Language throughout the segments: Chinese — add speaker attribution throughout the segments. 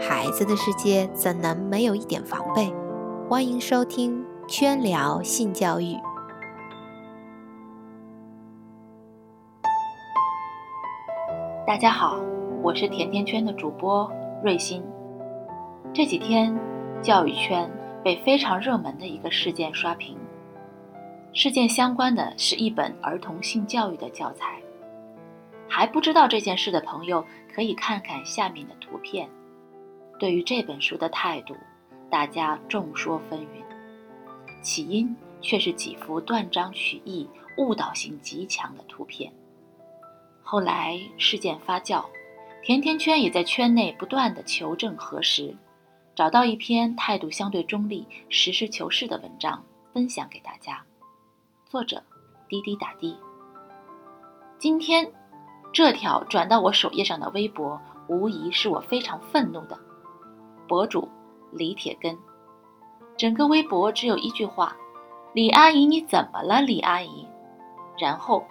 Speaker 1: 孩子的世界怎能没有一点防备？欢迎收听圈聊性教育。
Speaker 2: 大家好，我是甜甜圈的主播瑞欣。这几天，教育圈被非常热门的一个事件刷屏。事件相关的是一本儿童性教育的教材。还不知道这件事的朋友，可以看看下面的图片。对于这本书的态度，大家众说纷纭。起因却是几幅断章取义、误导性极强的图片。后来事件发酵，甜甜圈也在圈内不断的求证核实，找到一篇态度相对中立、实事求是的文章，分享给大家。作者：滴滴打的。今天，这条转到我首页上的微博，无疑是我非常愤怒的。博主李铁根，整个微博只有一句话：“李阿姨，你怎么了，李阿姨？”然后，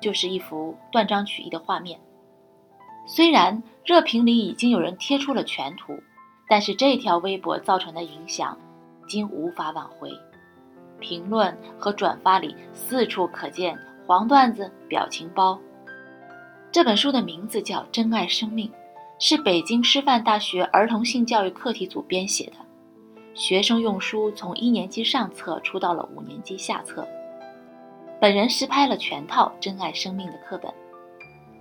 Speaker 2: 就是一幅断章取义的画面。虽然热评里已经有人贴出了全图，但是这条微博造成的影响，已经无法挽回。评论和转发里四处可见黄段子、表情包。这本书的名字叫《珍爱生命》，是北京师范大学儿童性教育课题组编写的。学生用书从一年级上册出到了五年级下册。本人实拍了全套《珍爱生命》的课本。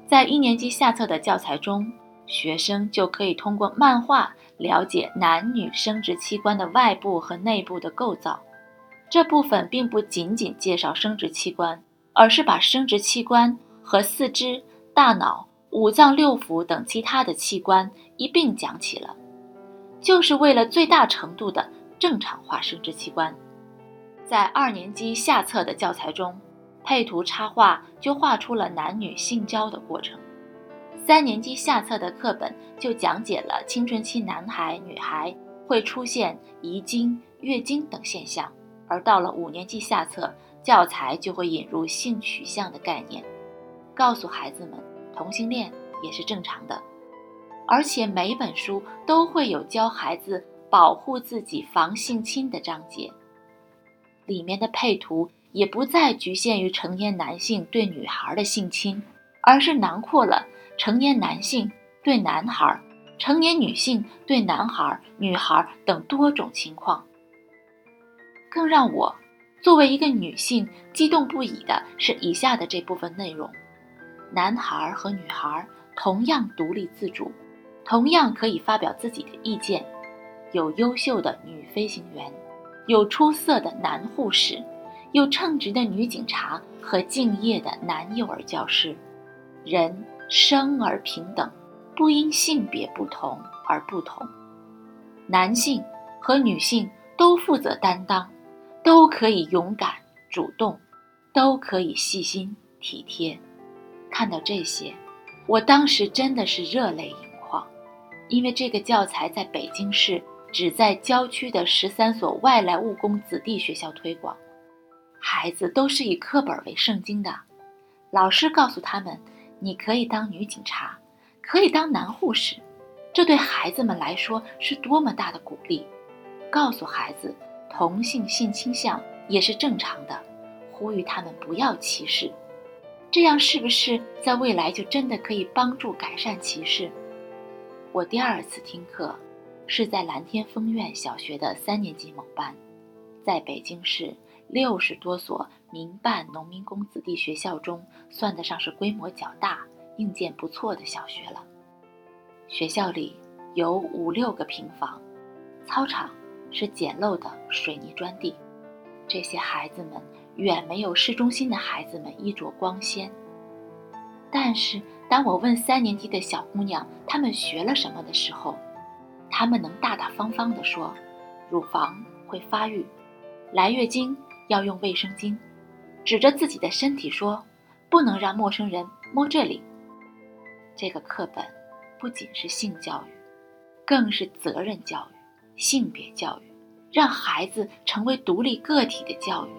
Speaker 2: 在一年级下册的教材中，学生就可以通过漫画了解男女生殖器官的外部和内部的构造。这部分并不仅仅介绍生殖器官，而是把生殖器官和四肢、大脑、五脏六腑等其他的器官一并讲起了，就是为了最大程度的正常化生殖器官。在二年级下册的教材中，配图插画就画出了男女性交的过程；三年级下册的课本就讲解了青春期男孩、女孩会出现遗精、月经等现象。而到了五年级下册，教材就会引入性取向的概念，告诉孩子们同性恋也是正常的。而且每本书都会有教孩子保护自己、防性侵的章节。里面的配图也不再局限于成年男性对女孩的性侵，而是囊括了成年男性对男孩、成年女性对男孩、女孩等多种情况。更让我作为一个女性激动不已的是以下的这部分内容：男孩和女孩同样独立自主，同样可以发表自己的意见。有优秀的女飞行员，有出色的男护士，有称职的女警察和敬业的男幼儿教师。人生而平等，不因性别不同而不同。男性和女性都负责担当。都可以勇敢主动，都可以细心体贴。看到这些，我当时真的是热泪盈眶，因为这个教材在北京市只在郊区的十三所外来务工子弟学校推广，孩子都是以课本为圣经的。老师告诉他们：“你可以当女警察，可以当男护士。”这对孩子们来说是多么大的鼓励！告诉孩子。同性性倾向也是正常的，呼吁他们不要歧视，这样是不是在未来就真的可以帮助改善歧视？我第二次听课是在蓝天丰苑小学的三年级某班，在北京市六十多所民办农民工子弟学校中，算得上是规模较大、硬件不错的小学了。学校里有五六个平房，操场。是简陋的水泥砖地，这些孩子们远没有市中心的孩子们衣着光鲜。但是，当我问三年级的小姑娘她们学了什么的时候，她们能大大方方地说：“乳房会发育，来月经要用卫生巾，指着自己的身体说，不能让陌生人摸这里。”这个课本不仅是性教育，更是责任教育。性别教育，让孩子成为独立个体的教育。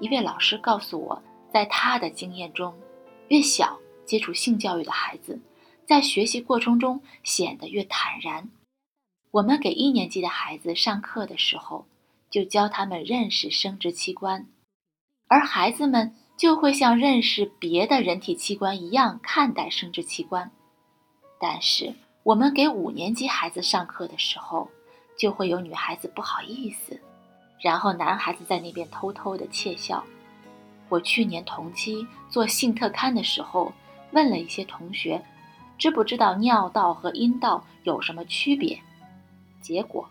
Speaker 2: 一位老师告诉我，在他的经验中，越小接触性教育的孩子，在学习过程中显得越坦然。我们给一年级的孩子上课的时候，就教他们认识生殖器官，而孩子们就会像认识别的人体器官一样看待生殖器官。但是，我们给五年级孩子上课的时候，就会有女孩子不好意思，然后男孩子在那边偷偷的窃笑。我去年同期做性特刊的时候，问了一些同学，知不知道尿道和阴道有什么区别？结果，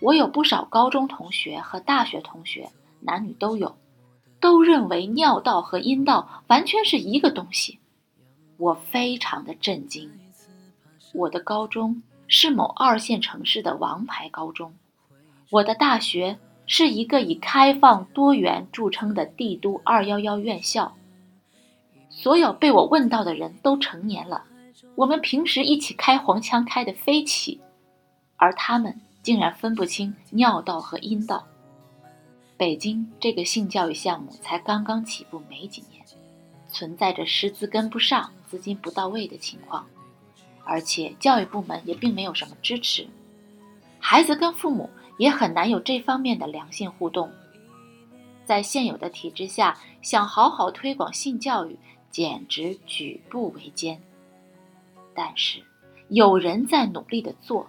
Speaker 2: 我有不少高中同学和大学同学，男女都有，都认为尿道和阴道完全是一个东西。我非常的震惊。我的高中是某二线城市的王牌高中，我的大学是一个以开放多元著称的帝都二幺幺院校。所有被我问到的人都成年了，我们平时一起开黄腔开的飞起，而他们竟然分不清尿道和阴道。北京这个性教育项目才刚刚起步没几年，存在着师资跟不上、资金不到位的情况。而且教育部门也并没有什么支持，孩子跟父母也很难有这方面的良性互动。在现有的体制下，想好好推广性教育，简直举步维艰。但是有人在努力的做。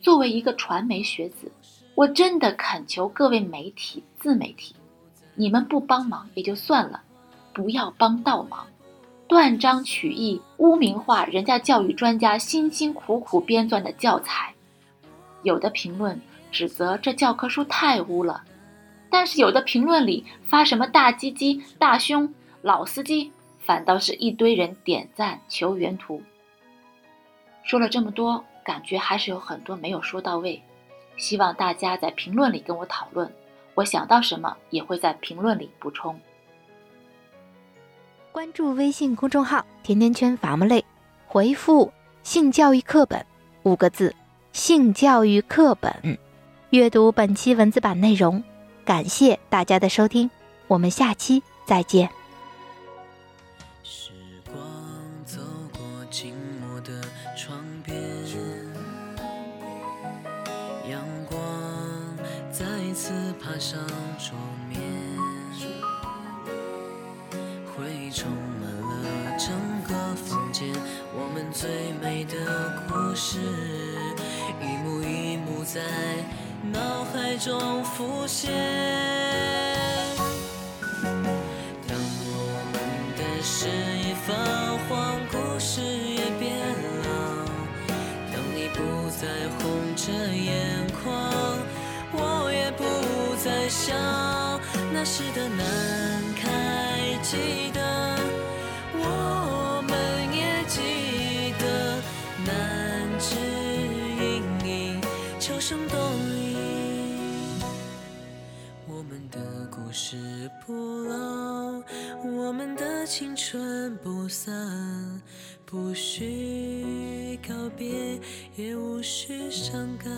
Speaker 2: 作为一个传媒学子，我真的恳求各位媒体、自媒体，你们不帮忙也就算了，不要帮倒忙。断章取义、污名化人家教育专家辛辛苦苦编撰的教材，有的评论指责这教科书太污了，但是有的评论里发什么大鸡鸡、大胸、老司机，反倒是一堆人点赞求原图。说了这么多，感觉还是有很多没有说到位，希望大家在评论里跟我讨论，我想到什么也会在评论里补充。
Speaker 1: 关注微信公众号“甜甜圈伐木累”，回复“性教育课本”五个字，“性教育课本”，阅读本期文字版内容。感谢大家的收听，我们下期再见。时光走过静默的窗边，阳光再次爬上桌面。充满了整个房间，我们最美的故事，一幕一幕在脑海中浮现。当我们的诗已泛黄，故事也变老，当你不再红着眼眶，我也不再想那时的难开记得。不散，不需告别，也无需伤感。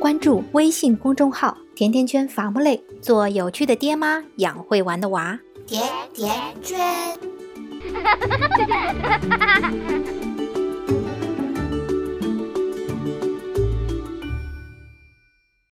Speaker 1: 关注微信公众号“甜甜圈伐木累”，做有趣的爹妈，养会玩的娃。甜甜圈。哈哈哈哈哈！